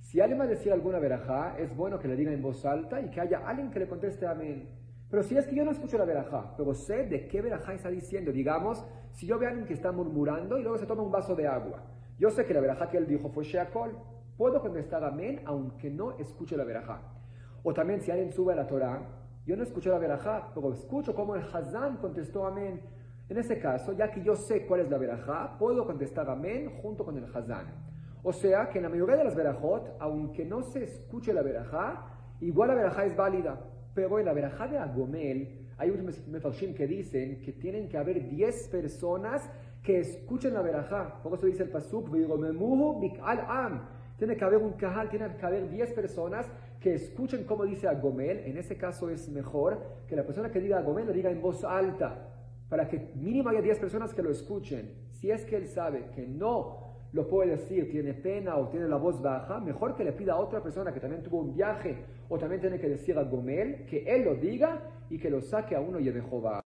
Si alguien va a decir alguna verajá, es bueno que le diga en voz alta y que haya alguien que le conteste amén. Pero si es que yo no escucho la verajá, pero sé de qué verajá está diciendo, digamos, si yo veo a alguien que está murmurando y luego se toma un vaso de agua, yo sé que la verajá que él dijo fue Sheakol, puedo contestar amén aunque no escuche la verajá. O también si alguien sube a la Torah, yo no escucho la verajá, pero escucho cómo el Hazán contestó amén. En ese caso, ya que yo sé cuál es la verajá, puedo contestar amén junto con el Hazán. O sea que en la mayoría de las verajot, aunque no se escuche la verajá, igual la verajá es válida. Pero en la verajá de Agomel, hay unos mefarshim que dicen que tienen que haber 10 personas que escuchen la verajá. Por eso dice el pasuk, am. Tiene que haber un kahal, tiene que haber 10 personas que escuchen cómo dice Agomel. En ese caso es mejor que la persona que diga Agomel lo diga en voz alta, para que mínimo haya 10 personas que lo escuchen. Si es que él sabe que no lo puede decir, tiene pena o tiene la voz baja, mejor que le pida a otra persona que también tuvo un viaje o también tiene que decir a Gomel que él lo diga y que lo saque a uno y de Jehová.